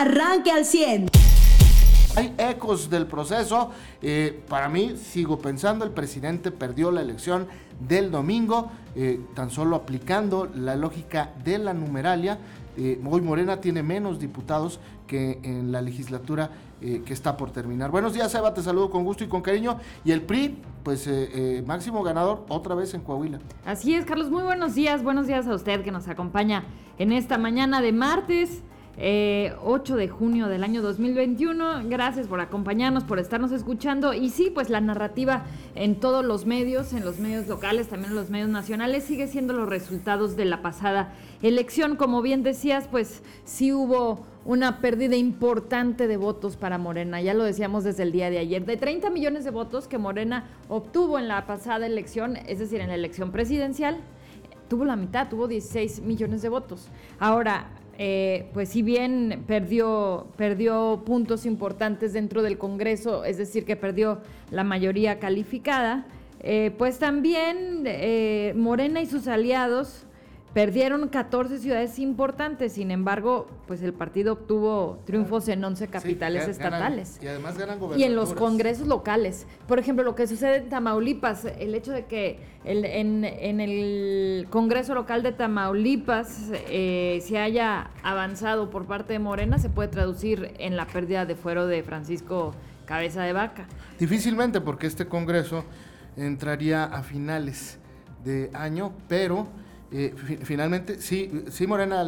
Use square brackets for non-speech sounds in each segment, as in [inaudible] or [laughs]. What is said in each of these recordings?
arranque al 100. Hay ecos del proceso. Eh, para mí, sigo pensando, el presidente perdió la elección del domingo, eh, tan solo aplicando la lógica de la numeralia. Eh, hoy Morena tiene menos diputados que en la legislatura que está por terminar. Buenos días, Eva, te saludo con gusto y con cariño. Y el PRI, pues máximo ganador otra vez en Coahuila. Así es, Carlos, muy buenos días. Buenos días a usted que nos acompaña en esta mañana de martes. 8 eh, de junio del año 2021. Gracias por acompañarnos, por estarnos escuchando. Y sí, pues la narrativa en todos los medios, en los medios locales, también en los medios nacionales, sigue siendo los resultados de la pasada elección. Como bien decías, pues sí hubo una pérdida importante de votos para Morena. Ya lo decíamos desde el día de ayer. De 30 millones de votos que Morena obtuvo en la pasada elección, es decir, en la elección presidencial, tuvo la mitad, tuvo 16 millones de votos. Ahora, eh, pues si bien perdió, perdió puntos importantes dentro del Congreso, es decir, que perdió la mayoría calificada, eh, pues también eh, Morena y sus aliados Perdieron 14 ciudades importantes, sin embargo, pues el partido obtuvo triunfos en 11 capitales estatales. y además ganan Y en los congresos locales. Por ejemplo, lo que sucede en Tamaulipas, el hecho de que en, el Congreso local de Tamaulipas eh, se haya avanzado por parte de Morena, se puede traducir en la pérdida de fuero de Francisco Cabeza de Vaca. Difícilmente, porque este Congreso entraría a finales de año, pero finalmente, sí, sí Morena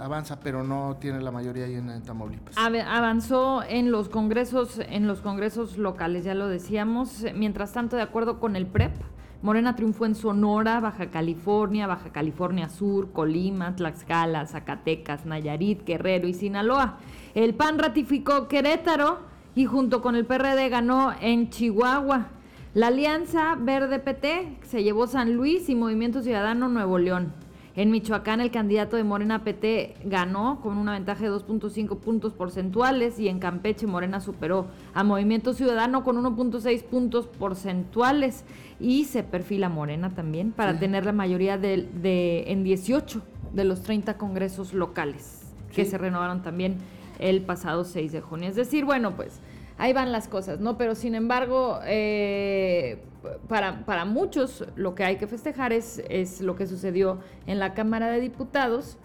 avanza, pero no tiene la mayoría ahí en, Tamaulipas. Avanzó en los congresos, en los congresos locales, ya lo decíamos. Mientras tanto, de acuerdo con el PREP, Morena triunfó en Sonora, Baja California, Baja California Sur, Colima, Tlaxcala, Zacatecas, Nayarit, Guerrero y Sinaloa. El PAN ratificó Querétaro y junto con el PRD ganó en Chihuahua. La Alianza Verde PT se llevó San Luis y Movimiento Ciudadano Nuevo León. En Michoacán el candidato de Morena PT ganó con una ventaja de 2.5 puntos porcentuales y en Campeche Morena superó a Movimiento Ciudadano con 1.6 puntos porcentuales y se perfila Morena también para tener la mayoría de, en 18 de los 30 congresos locales que se renovaron también el pasado 6 de junio. Es decir, bueno, pues ahí van las cosas, ¿no? Pero sin embargo, eh, para, para, muchos lo que hay que festejar es, es lo que sucedió en la Cámara de Diputados,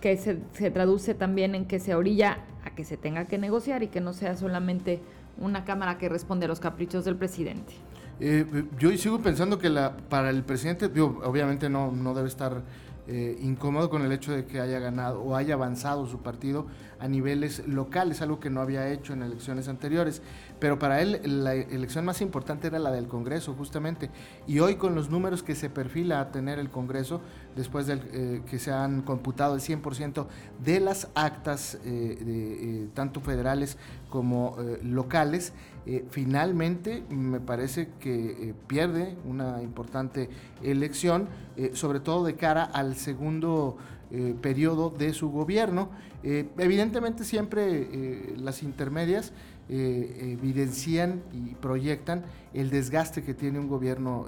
que se, se, traduce también en que se orilla a que se tenga que negociar y que no sea solamente una Cámara que responde a los caprichos del presidente. Eh, yo sigo pensando que la, para el presidente, obviamente no, no debe estar eh, incómodo con el hecho de que haya ganado o haya avanzado su partido a niveles locales, algo que no había hecho en elecciones anteriores. Pero para él la elección más importante era la del Congreso, justamente. Y hoy con los números que se perfila a tener el Congreso, después de eh, que se han computado el 100% de las actas, eh, tanto federales como locales, finalmente me parece que pierde una importante elección, sobre todo de cara al segundo eh, periodo de su gobierno. Eh, evidentemente siempre eh, las intermedias evidencian y proyectan el desgaste que tiene un gobierno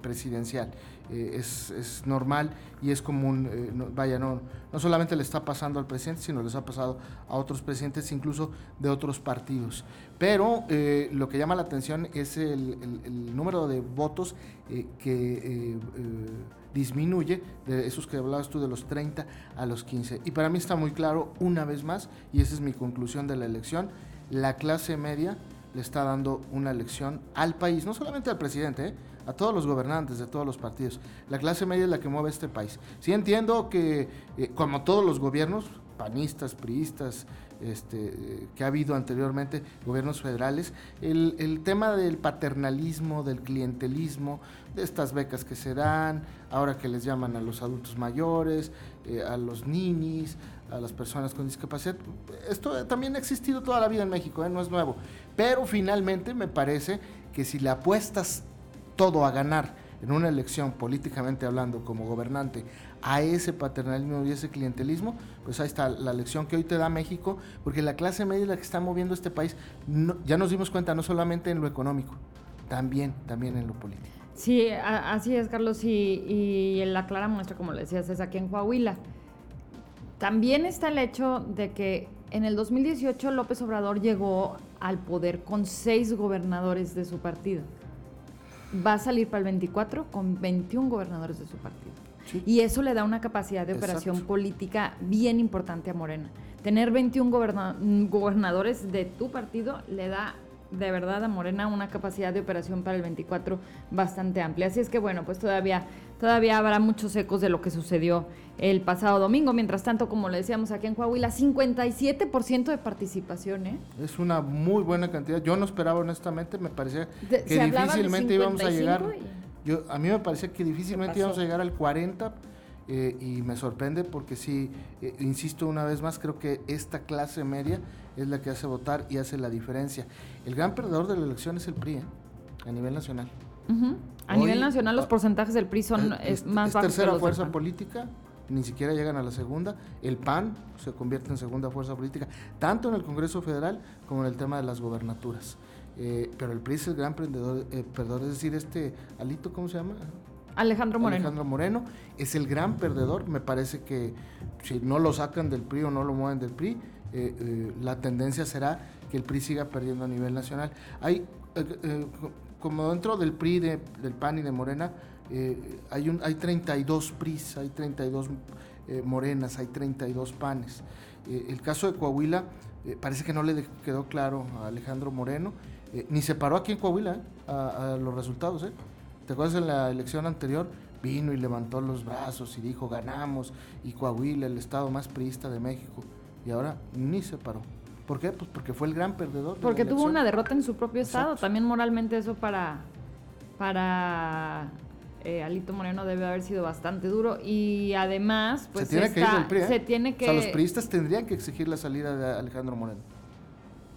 presidencial. Es, normal y es común, vaya, no, no solamente le está pasando al presidente, sino les ha pasado a otros presidentes, incluso de otros partidos. Pero lo que llama la atención es el, el número de votos que disminuye de esos que hablabas tú de los 30 a los 15. Y para mí está muy claro una vez más, y esa es mi conclusión de la elección, la clase media le está dando una lección al país, no solamente al presidente, ¿eh? a todos los gobernantes de todos los partidos. La clase media es la que mueve este país. Sí entiendo que, eh, como todos los gobiernos, panistas, priistas, este, que ha habido anteriormente, gobiernos federales, el, tema del paternalismo, del clientelismo, de estas becas que se dan, ahora que les llaman a los adultos mayores, eh, a los ninis, a las personas con discapacidad. Esto también ha existido toda la vida en México, ¿eh? no es nuevo. Pero finalmente me parece que si le apuestas todo a ganar en una elección políticamente hablando como gobernante a ese paternalismo y ese clientelismo, pues ahí está la lección que hoy te da México, porque la clase media es la que está moviendo este país, ya nos dimos cuenta no solamente en lo económico, también, también en lo político. Sí, así es, Carlos, y, y la clara muestra, como le decías, es aquí en Coahuila. También está el hecho de que en el 2018 López Obrador llegó al poder con seis gobernadores de su partido. Va a salir para el 24 con 21 gobernadores de su partido. Sí. Y eso le da una capacidad de operación Exacto. política bien importante a Morena. Tener 21 goberna- gobernadores de tu partido le da de verdad a Morena una capacidad de operación para el 24 bastante amplia. Así es que bueno, pues todavía, todavía habrá muchos ecos de lo que sucedió el pasado domingo. Mientras tanto, como le decíamos aquí en Coahuila, 57% de participación, ¿eh? Es una muy buena cantidad. Yo no esperaba honestamente, me parecía que difícilmente íbamos a 55 llegar. Yo, a mí me parecía que difícilmente íbamos a llegar al 40 eh, y me sorprende porque sí, eh, insisto una vez más, creo que esta clase media es la que hace votar y hace la diferencia. El gran perdedor de la elección es el PRI, ¿eh? a nivel nacional. A Hoy- nivel nacional los porcentajes del PRI son es es, más es bajos que tercera los fuerza política, ni siquiera llegan a la segunda. El PAN se convierte en segunda fuerza política, tanto en el Congreso Federal como en el tema de las gobernaturas. Eh, pero el PRI es el gran prendedor, eh, perdedor, es decir, este Alito, ¿cómo se llama? Alejandro Moreno. Alejandro Moreno es el gran perdedor. Me parece que si no lo sacan del PRI o no lo mueven del PRI, eh, eh, la tendencia será que el PRI siga perdiendo a nivel nacional. Hay, eh, co- como dentro del PRI, de- del PAN y de Morena, hay, un, hay 32 PRIs, hay 32 eh, Morenas, hay 32 PANes. El caso de Coahuila parece que no le quedó claro a Alejandro Moreno, eh, ni se paró aquí en Coahuila eh, a, a los resultados. ¿eh? ¿Te acuerdas en la elección anterior? Vino y levantó los brazos y dijo ganamos y Coahuila, el estado más priista de México. Y ahora ni se paró. ¿Por qué? Pues porque fue el gran perdedor. Porque tuvo una derrota en su propio estado. Exacto. También moralmente eso para, para eh, Alito Moreno debe haber sido bastante duro. Y además, pues se tiene que ir está- del PRI. ¿eh? se tiene que... O sea, los priistas tendrían que exigir la salida de Alejandro Moreno.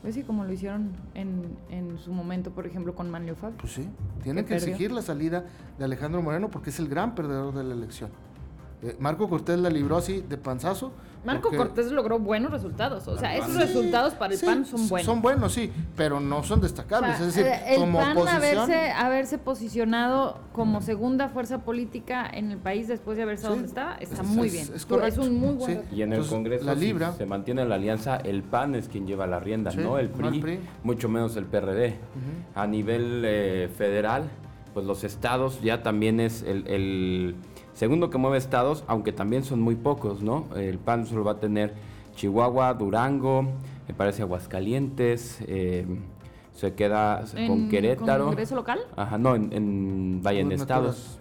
Pues sí, como lo hicieron en, en su momento, por ejemplo, con Manlio Fabio. Pues sí, tienen Que que exigir la salida de Alejandro Moreno porque es el gran perdedor de la elección. Eh, Marco Cortés la libró así de panzazo. Marco porque- Cortés logró buenos resultados. O sea, esos resultados para el Sí, PAN son buenos. Son buenos, sí, pero no son O destacables. sea, es decir, el como PAN oposición. haberse, haberse posicionado como segunda fuerza política en el país después de haber estado Sí, donde está, está es- muy es- bien. es Es, correcto, un muy buen. Y en el Entonces, Congreso, la si libra. se mantiene la alianza, el PAN es quien lleva la rienda, Sí, no el no PRI, el PRI. mucho menos el PRD. A nivel eh, federal, pues los estados ya también es el, el segundo que mueve estados, aunque también son muy pocos, ¿no? El PAN solo va a tener Chihuahua, Durango, me parece Aguascalientes, eh, se queda ¿En con Querétaro. Congreso local? Ajá, no, en, en, vaya, en estados.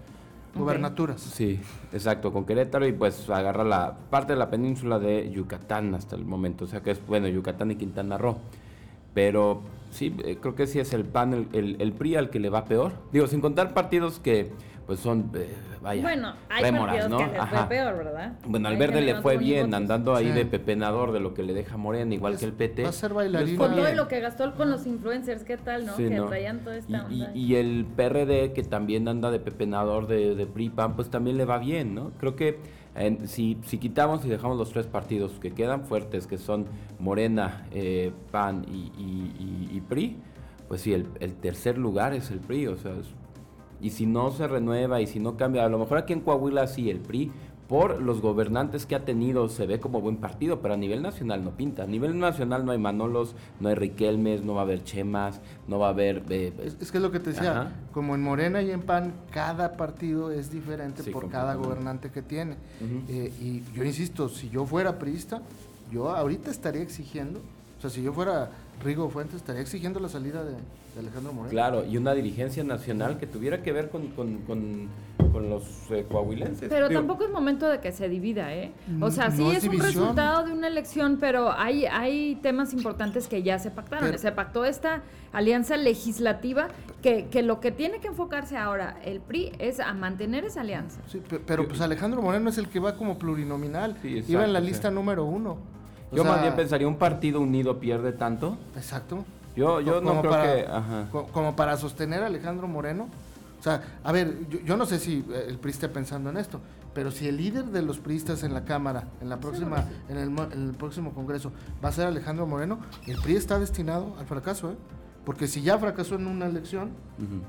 Gubernaturas. Sí, exacto, con Querétaro y pues agarra la parte de la península de Yucatán hasta el momento, o sea que es, bueno, Yucatán y Quintana Roo. Pero sí, eh, creo que sí es el PAN, el, el, el PRI al que le va peor. Digo, sin contar partidos que pues son, eh, vaya, bueno, hay rémoras, ¿no? que les fue peor, ¿verdad? Bueno, al verde le fue bien, votos. andando ahí Sí. de pepenador de lo que le deja Morena, igual Es- que el PT. va a ser Les bailarina. Con todo lo que gastó con los influencers, ¿qué tal, no? Sí, que ¿no? traían toda esta Y- y, onda. y el PRD, que también anda de pepenador de, de PRI, PAN, pues también le va bien, ¿no? Creo que en- si, si quitamos y dejamos los tres partidos que quedan fuertes, que son Morena, eh, PAN y, y- y- y PRI, pues sí, el, el tercer lugar es el PRI, o sea, es- y si no se renueva y si no cambia, a lo mejor aquí en Coahuila sí, el PRI, por los gobernantes que ha tenido, se ve como buen partido, pero a nivel nacional no pinta. A nivel nacional no hay Manolos, no hay Riquelmes, no va a haber Chemas, no va a haber... eh, Es, es que es lo que te decía, Ajá. como en Morena y en PAN, cada partido es diferente Sí, por cada gobernante que tiene. Eh, y yo insisto, si yo fuera priista, yo ahorita estaría exigiendo, o sea, si yo fuera Rigo Fuentes, estaría exigiendo la salida de, de Alejandro Moreno. Claro, y una dirigencia nacional que tuviera que ver con, con, con- con los eh, coahuilenses. Pero Digo, tampoco es momento de que se divida, ¿eh? O sea, No sí es es, un división. resultado de una elección, pero hay, hay temas importantes que ya se pactaron. Pero- se pactó esta alianza legislativa que, que lo que tiene que enfocarse ahora el PRI es a mantener esa alianza. Sí, pe- pero pues Alejandro Moreno es el que va como plurinominal. Sí, Iba en la exacto, sí. lista número uno. O Yo más sea, bien pensaría, ¿un partido unido pierde tanto? Exacto. Yo, yo no creo para- que... Ajá. Como para sostener a Alejandro Moreno. O sea, a ver, yo, yo no sé si eh, el PRI esté pensando en esto, pero si el líder de los priistas en la Cámara, en la próxima, en el, mo- en el próximo Congreso, va a ser Alejandro Moreno, el PRI está destinado al fracaso, ¿eh? Porque si ya fracasó en una elección.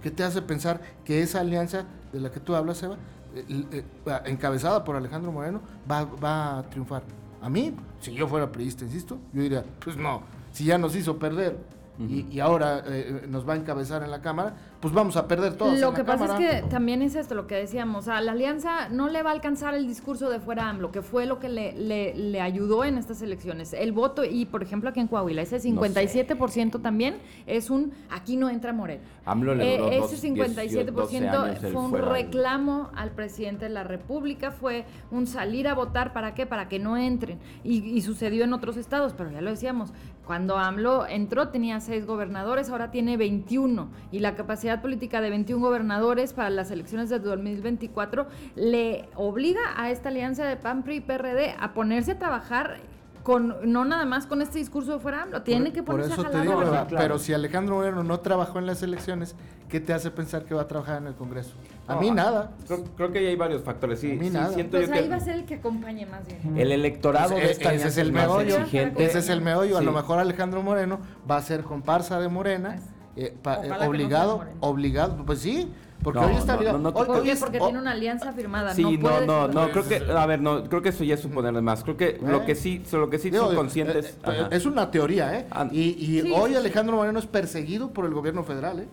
¿qué te hace pensar que esa alianza de la que tú hablas, Eva, eh, eh, eh, encabezada por Alejandro Moreno, va, va a triunfar? A mí, si yo fuera priista, insisto, yo diría, pues no, si ya nos hizo perder y, y ahora eh, nos va a encabezar en la Cámara, pues vamos a perder todos. Lo en que la pasa Cámara. es que también es esto lo que decíamos, o sea, la alianza no le va a alcanzar el discurso de fuera AMLO, que fue lo que le, le, le ayudó en estas elecciones. El voto, y por ejemplo aquí en Coahuila, ese 57% también es un, aquí no entra Morena. AMLO le Eh, duró ese dos- 57% 12 años el fue un reclamo al presidente de la República, fue un salir a votar, ¿para qué? Para que no entren. Y, y sucedió en otros estados, pero ya lo decíamos, cuando AMLO entró tenía seis gobernadores, ahora tiene 21. Y la capacidad política de 21 gobernadores para las elecciones de 2024 le obliga a esta alianza de PAN, PRI y PRD a ponerse a trabajar con no nada más con este discurso de fuera AMLO, tiene Por- que por ponerse eso a te digo, pero, si Alejandro Moreno no trabajó en las elecciones, ¿qué te hace pensar que va a trabajar en el Congreso? A No, mí nada. Creo, creo que ahí hay varios factores. Sí, A mí sí, nada. siento Pues yo ahí que va a ser el que acompañe más bien. el electorado de Ese- esta ese es el más meollo. exigente. Ese es el meollo. A Sí. lo mejor Alejandro Moreno va a ser comparsa de Morena, eh, pa- eh, no obligado, obligado, pues sí, porque No, hoy está no, obligado. no, no, Hoy- ¿Por hoy es- Porque oh, tiene una alianza firmada. Sí, no, puede no, no, creo que, a ver, no, creo que eso ya es suponerle más. Creo que lo que sí, lo que sí digo, son eh, eh, es una teoría, ¿eh? Ah. Y, y Sí, hoy sí, sí. Alejandro Moreno es perseguido por el gobierno federal, ¿eh?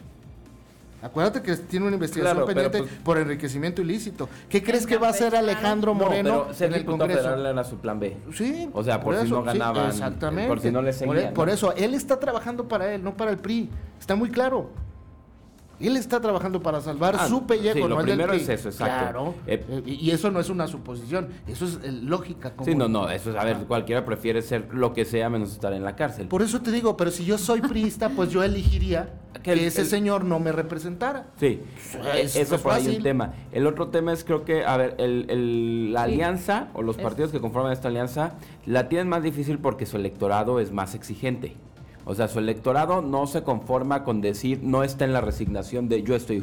Acuérdate que tiene una investigación Claro, pero pendiente pues- por enriquecimiento ilícito. ¿Qué crees que va a hacer Alejandro No, Moreno pero ser en el Congreso? federal era su plan B. Sí. O sea, por si no sí, ganaban, exactamente. por si no les e- seguían, por ¿no? eso, él está trabajando para él, no para el PRI. Está muy claro. Él está trabajando para salvar Ah, su pellejo, sí, lo no primero PRI. es eso, exacto. Claro. Eh, Eh, y eso no es una suposición, eso es eh, lógica. Sí, común. no, no, eso es, a ver, cualquiera prefiere ser lo que sea menos estar en la cárcel. Por eso te digo, pero si yo soy priista, pues yo elegiría Que que, el- ese el- señor no me representara. Sí, Es- e- eso es por ahí fácil. un tema. El otro tema es creo que, a ver, el, el- la Sí. alianza o los Es- partidos que conforman esta alianza la tienen más difícil porque su electorado es más exigente. O sea, su electorado no se conforma con decir, no está en la resignación de yo estoy,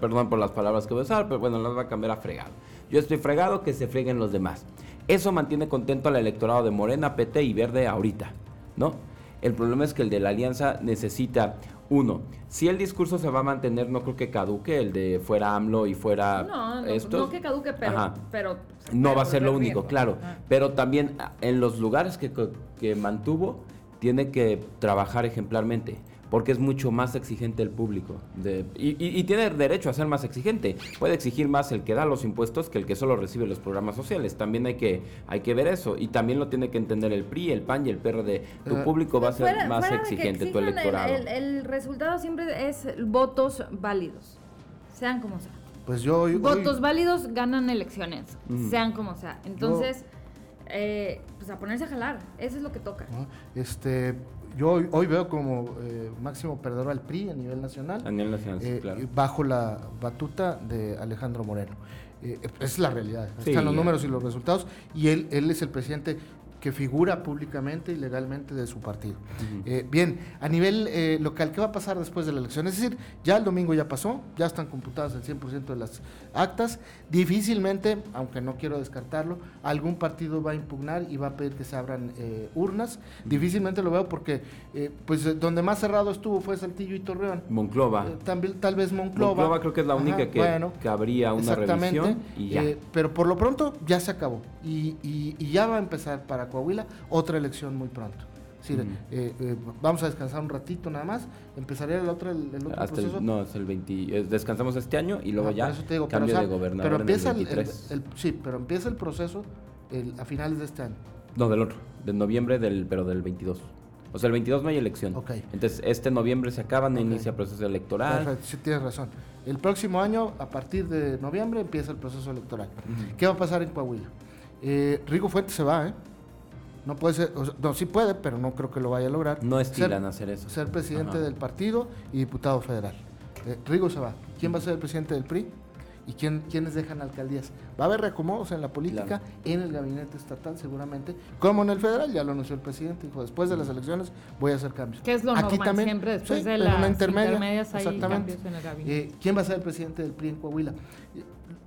perdón por las palabras que voy a usar, pero bueno, las va a cambiar a fregado. Yo estoy fregado, que se freguen los demás. Eso mantiene contento al electorado de Morena, PT y Verde ahorita, ¿no? El problema es que el de la alianza necesita, uno, si el discurso se va a mantener, no creo que caduque, el de fuera AMLO y fuera No, no, estos. no que caduque, pero, Ajá. pero No va a ser lo único, claro. Ajá. Pero también en los lugares que mantuvo, tiene que trabajar ejemplarmente. Porque es mucho más exigente el público. de- y, y- y tiene derecho a ser más exigente. Puede exigir más el que da los impuestos que el que solo recibe los programas sociales. También hay que, hay que ver eso. Y también lo tiene que entender el PRI, el PAN y el PRD. Tu público va a ser Fuera- más fuera exigente, tu el- electorado. El, el resultado siempre es votos válidos, sean como sean. Pues yo hoy, hoy- Votos válidos ganan elecciones, sean como sea. Entonces, eh, pues a ponerse a jalar, eso es lo que toca. este, yo hoy, hoy veo como eh, máximo perdedor al PRI a nivel nacional. A nivel nacional, sí, eh, claro. bajo la batuta de Alejandro Moreno. Eh, es la realidad. Sí, Están los números y los resultados. Y él, él es el presidente que figura públicamente y legalmente de su partido. Eh, bien, a nivel eh, local, ¿qué va a pasar después de la elección? Es decir, ya el domingo ya pasó, ya están computadas el 100% de las actas. Difícilmente, aunque no quiero descartarlo, algún partido va a impugnar y va a pedir que se abran eh, urnas. Difícilmente lo veo porque, pues, donde más cerrado estuvo fue Saltillo y Torreón. Monclova. También, tal vez Monclova. Monclova creo que es la única que- que habría una exactamente. revisión y ya. Pero por lo pronto ya se acabó. Y, y- y ya va a empezar para Coahuila otra elección muy pronto. Es decir, eh, eh, vamos a descansar un ratito nada más. Empezaría el otro, el, el otro Hasta proceso. el, no, es el 20. es- descansamos este año y luego Ah, ya por eso te digo, cambio pero, o sea, de gobernador pero en empieza el el, el- 23. el- sí, pero empieza el proceso a finales de este año. No, del otro, de noviembre, del pero del 22. O sea, el 22 no hay elección. Ok. Entonces, este noviembre se acaba, no Ok. inicia proceso electoral. Perfecto, sí tienes razón. El próximo año, a partir de noviembre, empieza el proceso electoral. ¿Qué va a pasar en Coahuila? Eh, Rigo Fuentes se va, ¿eh? No puede ser, o sea, no, sí puede, pero no creo que lo vaya a lograr. No Ser- estilan hacer eso. Ser presidente Ajá. del partido y diputado federal. Eh, Rigo se va. ¿Quién va a ser el presidente del PRI? ¿Y quién, quiénes dejan alcaldías? Va a haber reacomodos en la política, Claro. en el gabinete estatal seguramente, como en el federal, ya lo anunció el presidente, dijo, después de las elecciones voy a hacer cambios. Que es lo Aquí normal también, siempre después sí, de en las una intermedia, intermedias hay exactamente. cambios en el gabinete. Eh, ¿Quién va a ser el presidente del PRI en Coahuila?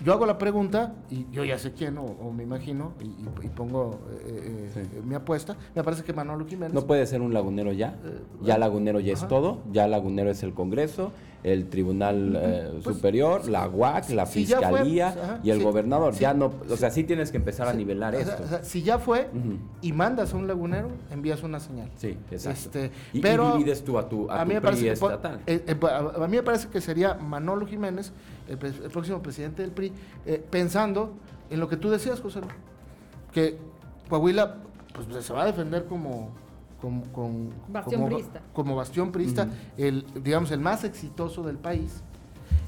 Yo hago la pregunta, y yo ya sé quién, o, o me imagino, y, y- y pongo eh, eh, Sí. eh, mi apuesta. Me parece que Manolo Jiménez. No puede ser un lagunero ya. Eh, Ya lagunero ya ajá. es todo. Ya lagunero es el Congreso. El Tribunal eh, Pues, Superior, la UAC, la si ya fue, Fiscalía pues, y el gobernador. ya no, o sea, sí tienes que empezar a nivelar esto. o sea, si ya fue y mandas a un lagunero, envías una señal. Sí, exacto. Este, y, y pero divides tú a tu, a tu mí me parece que estatal. eh, eh, a a mí me parece que sería Manolo Jiménez, el, el próximo presidente del PRI, pensando en lo que tú decías, José, que Coahuila pues, se va a defender como como, con- Bastión como, como bastión priista, Ujú. el digamos el más exitoso del país.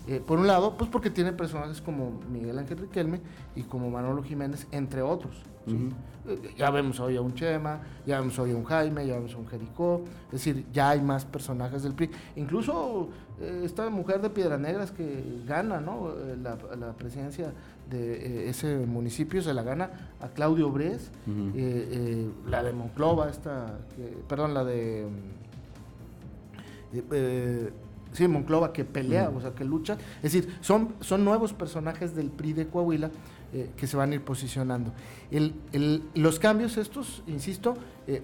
Eh, por un lado, pues porque tiene personajes como Miguel Ángel Riquelme y como Manolo Jiménez, entre otros. Eh, Ya vemos hoy a un Chema, ya vemos hoy a un Jaime, ya vemos a un Jericó, es decir, ya hay más personajes del PRI. Incluso eh, esta mujer de Piedras Negras que gana ¿no? La, la presidencia de eh, ese municipio, se la gana a Claudio Bres, eh, eh, la de Monclova, esta, perdón, la de... sí, Monclova que pelea, o sea, que lucha. Es decir, son, son nuevos personajes del PRI de Coahuila que se van a ir posicionando. El- el- los cambios estos, insisto,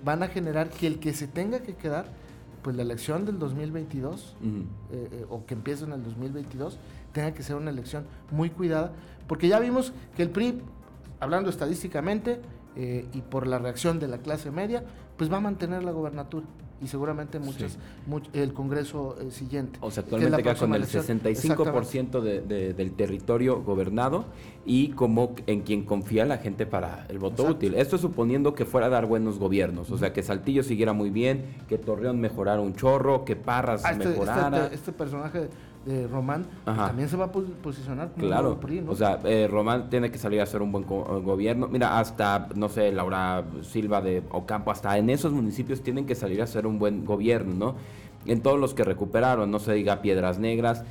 van a generar que el que se tenga que quedar, pues la elección del 2022, Ujú. eh, eh, o que empiece en el 2022, tenga que ser una elección muy cuidada, porque ya vimos que el PRI, hablando estadísticamente eh, y por la reacción de la clase media, pues va a mantener la gobernatura y seguramente muchas, Sí. much- el Congreso eh, siguiente. O sea, que actualmente queda con próxima el elección. 65% de, de- del territorio gobernado y como en quien confía la gente para el voto Exacto. útil. Esto suponiendo que fuera a dar buenos gobiernos, o sea, que Saltillo siguiera muy bien, que Torreón mejorara un chorro, que Parras Ah, este, este- mejorara. este- este personaje de Román pues, también se va a pos- posicionar como Claro, nuevo PRI, ¿no? o sea, eh, Román tiene que salir a hacer un buen co- gobierno. Mira, hasta, no sé, Laura Silva de Ocampo, hasta en esos municipios tienen que salir a hacer un buen gobierno, ¿no? En todos los que recuperaron, no se diga Piedras Negras,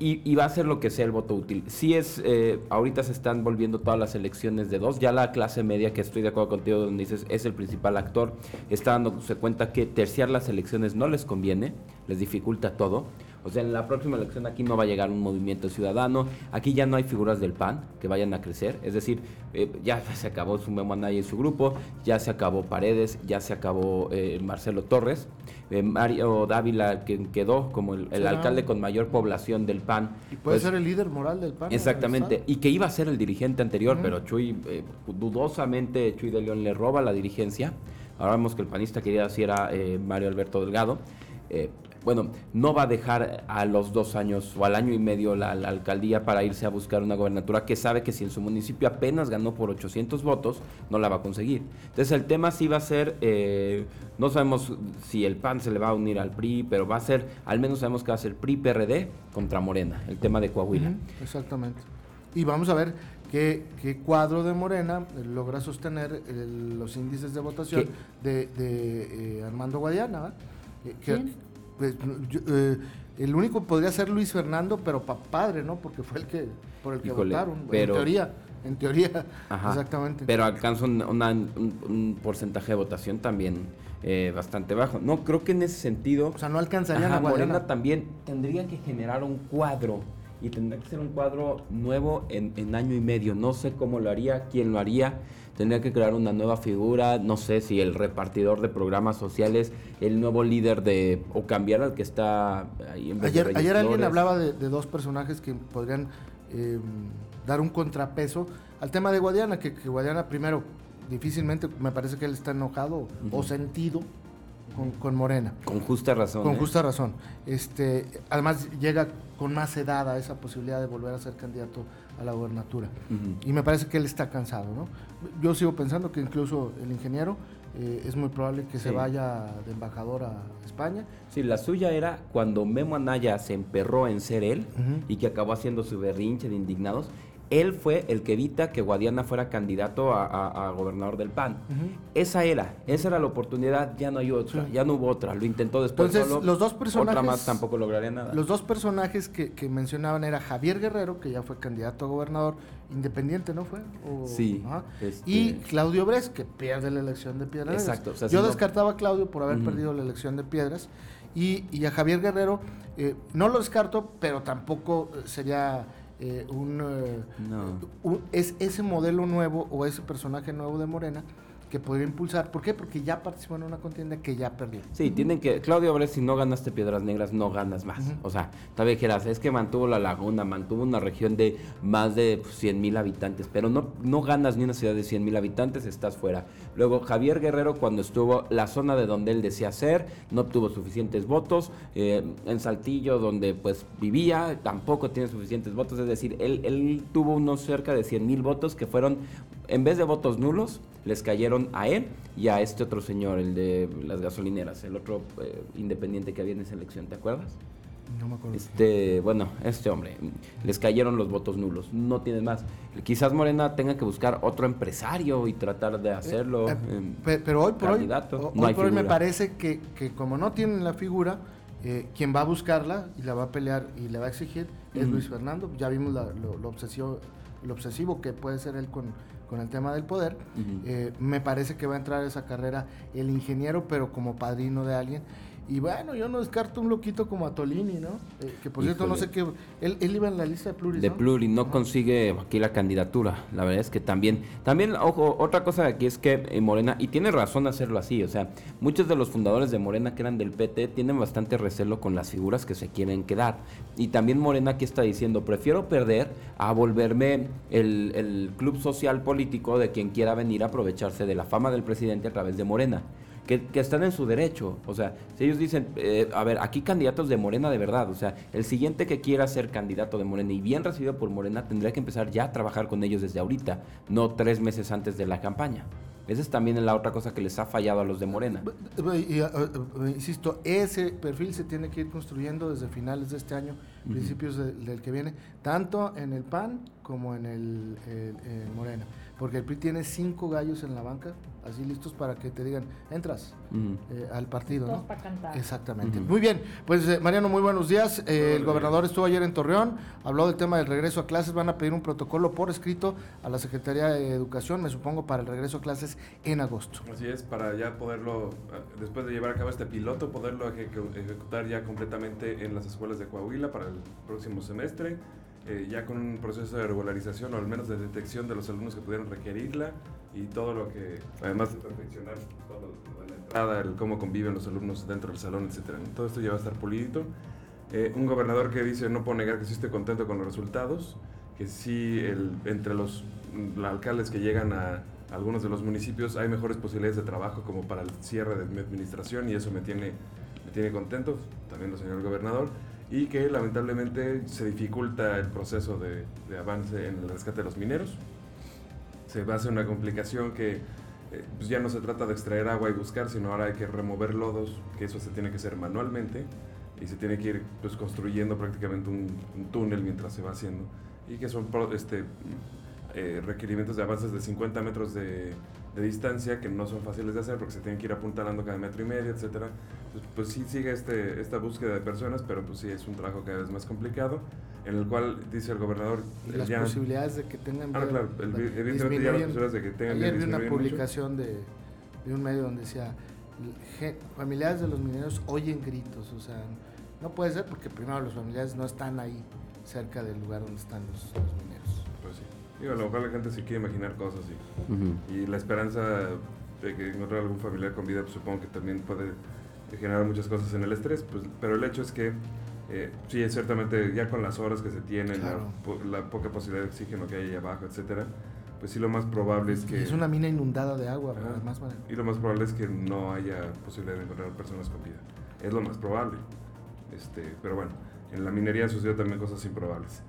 y, y va a ser lo que sea el voto útil. Sí es, eh, ahorita se están volviendo todas las elecciones de dos, ya la clase media, que estoy de acuerdo contigo, donde dices es el principal actor, está dándose cuenta que terciar las elecciones no les conviene, les dificulta todo. O sea, en la próxima elección aquí no va a llegar un movimiento ciudadano, aquí ya no hay figuras del PAN que vayan a crecer, es decir, eh, ya [laughs] se acabó su Memo Anaya y su grupo, ya se acabó Paredes, ya se acabó eh, Marcelo Torres, eh, Mario Dávila que quedó como el, alcalde con mayor población del PAN. y puede pues, ser el líder moral del PAN. Exactamente, y que iba a ser el dirigente anterior, pero Chuy, eh, dudosamente, Chuy de León le roba la dirigencia. Ahora vemos que el panista quería decir era eh, Mario Alberto Delgado. Eh, bueno, no va a dejar a los dos años o al año y medio la, la alcaldía para irse a buscar una gobernatura que sabe que si en su municipio apenas ganó por 800 votos, no la va a conseguir. Entonces el tema sí va a ser, eh, no sabemos si el PAN se le va a unir al PRI, pero va a ser, al menos sabemos que va a ser PRI-PRD contra Morena, el tema de Coahuila. Exactamente. Y vamos a ver qué, qué cuadro de Morena logra sostener el- los índices de votación de, de, eh, Armando Guadiana. Eh, que, ¿Quién? Pues, yo, eh, el único podría ser Luis Fernando, pero pa padre, ¿no? Porque fue el que por el que Híjole, votaron. pero- En teoría, en teoría, [laughs] Ajá. exactamente. Pero alcanza un, una- un- un porcentaje de votación también eh, bastante bajo. No, creo que en ese sentido, o sea, no alcanzarían ajá, a Guadiana. Morena también tendría que generar un cuadro y tendría que ser un cuadro nuevo en, en año y medio. No sé cómo lo haría, quién lo haría. Tendría que crear una nueva figura, no sé si el repartidor de programas sociales, el nuevo líder de, o cambiar al que está ahí en Ayer, ayer alguien hablaba de, de dos personajes que podrían eh, dar un contrapeso al tema de Guadiana, que, que Guadiana primero difícilmente, me parece que él está enojado o sentido con, con Morena. Con justa razón. Con ¿eh? justa razón. Este, además llega con más edad a esa posibilidad de volver a ser candidato a la gobernatura. Y me parece que él está cansado, ¿no? Yo sigo pensando que incluso el ingeniero eh, es muy probable que se vaya de embajador a España. Sí, la suya era cuando Memo Anaya se emperró en ser él y que acabó haciendo su berrinche de indignados. Él fue el que evita que Guadiana fuera candidato a, a- a gobernador del PAN. Esa era, esa era la oportunidad, ya no hay otra, ya no hubo otra. Lo intentó después Entonces, solo, los dos otra personajes- más tampoco lograría nada. Los dos personajes que, que mencionaban era Javier Guerrero, que ya fue candidato a gobernador independiente, ¿no fue? O- Sí, ajá. este- Y Claudio Bres, que pierde la elección de Piedras. Exacto, o sea, Yo si no- descartaba a Claudio por haber perdido la elección de Piedras. Y, y a Javier Guerrero, eh, no lo descarto, pero tampoco eh, sería eh, un, eh, No. un- es ese modelo nuevo o ese personaje nuevo de Morena que podría impulsar. ¿Por qué? Porque ya participó en una contienda que ya perdió. Sí, tienen que, Claudio Abreu, si no ganaste Piedras Negras, no ganas más. O sea, todavía dijeras, es que mantuvo la laguna, mantuvo una región de más de 100 mil habitantes, pero no, no ganas ni una ciudad de 100 mil habitantes, estás fuera. Luego, Javier Guerrero, cuando estuvo la zona de donde él decía ser, no obtuvo suficientes votos. Eh, en Saltillo, donde pues vivía, tampoco tiene suficientes votos. Es decir, él, él tuvo unos cerca de 100 mil votos que fueron, en vez de votos nulos, les cayeron a él y a este otro señor, el de las gasolineras, el otro eh, independiente que había en esa elección, ¿te acuerdas? No me acuerdo. Este, bueno, este hombre, les cayeron los votos nulos, no tienen más. Quizás Morena tenga que buscar otro empresario y tratar de hacerlo. Eh, eh, pero hoy por hoy, hoy, por hoy me parece que, que, como no tienen la figura, quien va a buscarla y la va a pelear y le va a exigir es Luis Fernando. Ya vimos lo, obsesivo, lo obsesivo que puede ser él con, con el tema del poder. Eh, me parece que va a entrar a esa carrera el ingeniero, pero como padrino de alguien. Y bueno, yo no descarto un loquito como Atolini, ¿no? Eh, que por cierto, no sé qué. Él, iba en la lista de Pluri. De Pluri, no consigue aquí la candidatura. La verdad es que también. También, ojo, otra cosa aquí es que eh, Morena, y tiene razón hacerlo así, o sea, muchos de los fundadores de Morena que eran del PT tienen bastante recelo con las figuras que se quieren quedar. Y también Morena aquí está diciendo: prefiero perder a volverme el, el club social político de quien quiera venir a aprovecharse de la fama del presidente a través de Morena que, están en su derecho. O sea, si ellos dicen, eh, a ver, aquí candidatos de Morena de verdad, o sea, el siguiente que quiera ser candidato de Morena y bien recibido por Morena tendría que empezar ya a trabajar con ellos desde ahorita, no tres meses antes de la campaña. Esa es también la otra cosa que les ha fallado a los de Morena. insisto, ese perfil se tiene que ir construyendo desde finales de este año, principios del que viene, tanto en el PAN como en el Morena porque el PRI tiene cinco gallos en la banca, así listos para que te digan, entras eh, al partido. ¿no? para cantar. Exactamente. Muy bien, pues eh, Mariano, muy buenos días. Eh, el gobernador estuvo ayer en Torreón, habló del tema del regreso a clases, van a pedir un protocolo por escrito a la Secretaría de Educación, me supongo, para el regreso a clases en agosto. Así es, para ya poderlo, después de llevar a cabo este piloto, poderlo ejecutar ya completamente en las escuelas de Coahuila para el próximo semestre. Eh, ya con un proceso de regularización o al menos de detección de los alumnos que pudieran requerirla y todo lo que, además de perfeccionar todo la entrada, el cómo conviven los alumnos dentro del salón, etcétera. Todo esto ya va a estar pulido. Eh, un gobernador que dice no puedo negar que sí estoy contento con los resultados, que sí el, entre los, alcaldes que llegan a algunos de los municipios hay mejores posibilidades de trabajo como para el cierre de mi administración y eso me tiene, me tiene contento, también el señor gobernador y que lamentablemente se dificulta el proceso de, avance en el rescate de los mineros. Se va a hacer una complicación que eh, pues ya no se trata de extraer agua y buscar, sino ahora hay que remover lodos, que eso se tiene que hacer manualmente y se tiene que ir pues, construyendo prácticamente un, túnel mientras se va haciendo y que son este, eh, requerimientos de avances de 50 metros de, de, distancia que no son fáciles de hacer porque se tienen que ir apuntalando cada metro y medio, etcétera. Pues, pues, sí sigue este, esta búsqueda de personas, pero pues sí es un trabajo cada vez más complicado, en el cual dice el gobernador... las posibilidades de que tengan... Ah, claro, evidentemente ya las posibilidades de que tengan... Ayer vi una publicación de, de, un medio donde decía, familiares de los mineros oyen gritos, o sea, no puede ser porque primero los familiares no están ahí cerca del lugar donde están los, mineros. Digo, a lo mejor la gente sí quiere imaginar cosas y, y la esperanza de que encontrar algún familiar con vida, pues supongo que también puede generar muchas cosas en el estrés, pues, pero el hecho es que eh, sí, ciertamente ya con las horas que se tienen, la, poca posibilidad de oxígeno que hay ahí abajo, etcétera, pues sí lo más probable es que... Es una mina inundada de agua, más Y lo más probable es que no haya posibilidad de encontrar personas con vida. Es lo más probable. Este, pero bueno, en la minería sucedió también cosas improbables.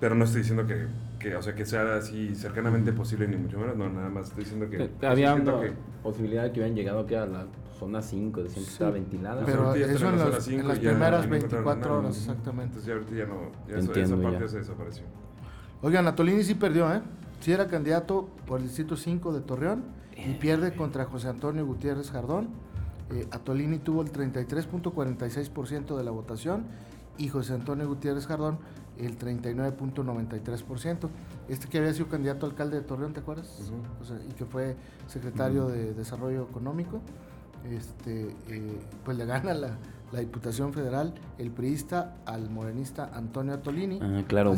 Pero no estoy diciendo que, que, o sea, que sea así cercanamente posible, ni mucho menos, no, nada más estoy diciendo que... Había una posibilidad de que hubieran llegado a la zona 5, decían que estaba ventilada. Pero eso en, las, en las primeras 24 horas, exactamente. Entonces ya ahorita ya no, ya Entiendo, esa parte ya. se desapareció. Oigan, Atolini sí perdió, ¿eh? Sí era candidato por el distrito 5 de Torreón y pierde contra José Antonio Gutiérrez Jardón. Eh, Atolini tuvo el 33.46% de la votación y José Antonio Gutiérrez Jardón el 39.93%. Este que había sido candidato a alcalde de Torreón, ¿te acuerdas? o sea, y que fue secretario de Desarrollo Económico este, eh, pues le gana la, Diputación Federal el priista al morenista Antonio Atolini. Ah, claro,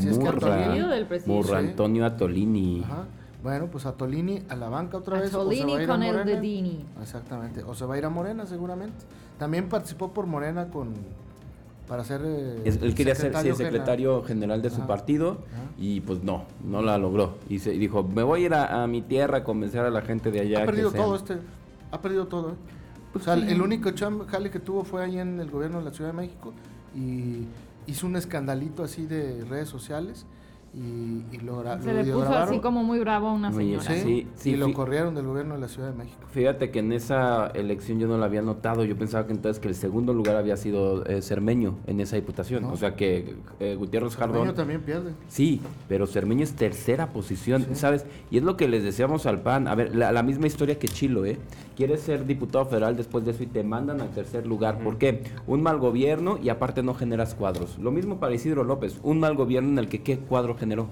Murra, Antonio Atolini. Bueno, pues a Tolini a la banca otra vez. o se va a ir con a el Dedini. Exactamente. O se va a ir a Morena seguramente. También participó por Morena con para ser eh, él quería ser secretario general de su partido y pues no, no la logró. Y, se, dijo, me voy a ir a, mi tierra a convencer a la gente de allá. Ha perdido todo este, ha perdido todo. ¿eh? Pues o sea, el único jale que tuvo fue ahí en el gobierno de la Ciudad de México y hizo un escandalito así de redes sociales y, y lo, Se le puso así como muy bravo a una señora. Sí, sí, y lo corrieron del gobierno de la Ciudad de México. Fíjate que en esa elección yo no lo había notado. Yo pensaba que entonces que el segundo lugar había sido eh, Cermeño en esa diputación. O sea que eh, Gutiérrez Jardón. Cermeño también pierde. Sí, pero Cermeño es tercera posición, ¿sabes? Y es lo que les decíamos al PAN. A ver, la, misma historia que Chilo, ¿eh? Quieres ser diputado federal después de eso y te mandan al tercer lugar. ¿Por qué? Un mal gobierno y aparte no generas cuadros. Lo mismo para Isidro López. Un mal gobierno en el que qué cuadro generó.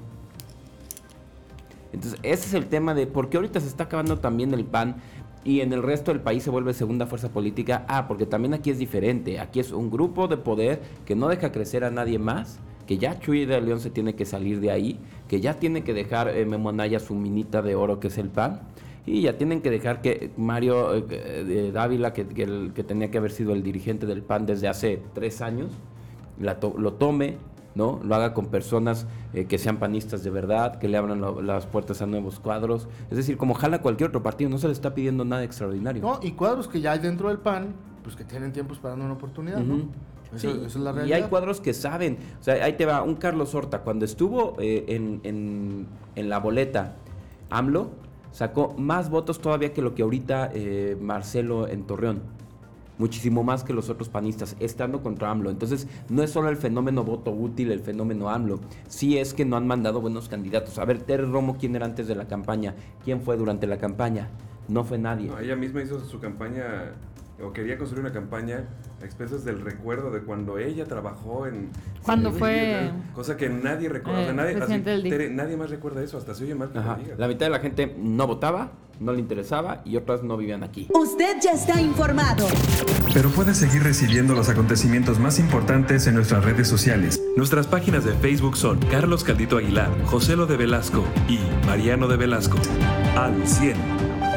Entonces, ese es el tema de por qué ahorita se está acabando también el PAN y en el resto del país se vuelve segunda fuerza política. Ah, porque también aquí es diferente. Aquí es un grupo de poder que no deja crecer a nadie más, que ya Chuy de León se tiene que salir de ahí, que ya tiene que dejar eh, Memo Anaya su minita de oro que es el PAN. Y ya tienen que dejar que Mario eh, Dávila, que, que, tenía que haber sido el dirigente del PAN desde hace tres años, lo tome, ¿no? Lo haga con personas eh, que sean panistas de verdad, que le abran las puertas a nuevos cuadros. Es decir, como jala cualquier otro partido, no se le está pidiendo nada extraordinario. No, y cuadros que ya hay dentro del PAN, pues que tienen tiempo esperando una oportunidad, ¿no? sí, es la realidad. Y hay cuadros que saben. O sea, ahí te va un Carlos Horta. Cuando estuvo eh, en, en, en, la boleta AMLO, sacó más votos todavía que lo que ahorita eh, Marcelo en Torreón muchísimo más que los otros panistas, estando contra AMLO. Entonces, no es solo el fenómeno voto útil, el fenómeno AMLO, sí es que no han mandado buenos candidatos. A ver, Terry Romo, ¿quién era antes de la campaña? ¿Quién fue durante la campaña? No fue nadie. ella misma hizo su campaña o quería construir una campaña a expensas del recuerdo de cuando ella trabajó en... Cuando fue... Cosa que nadie recuerda. Eh, nadie, nadie, más recuerda eso, hasta se oye mal que La mitad de la gente no votaba, no le interesaba y otras no vivían aquí. Usted ya está informado. Pero puede seguir recibiendo los acontecimientos más importantes en nuestras redes sociales. Nuestras páginas de Facebook son Carlos Caldito Aguilar, José Lo de Velasco y Mariano de Velasco. Al 100.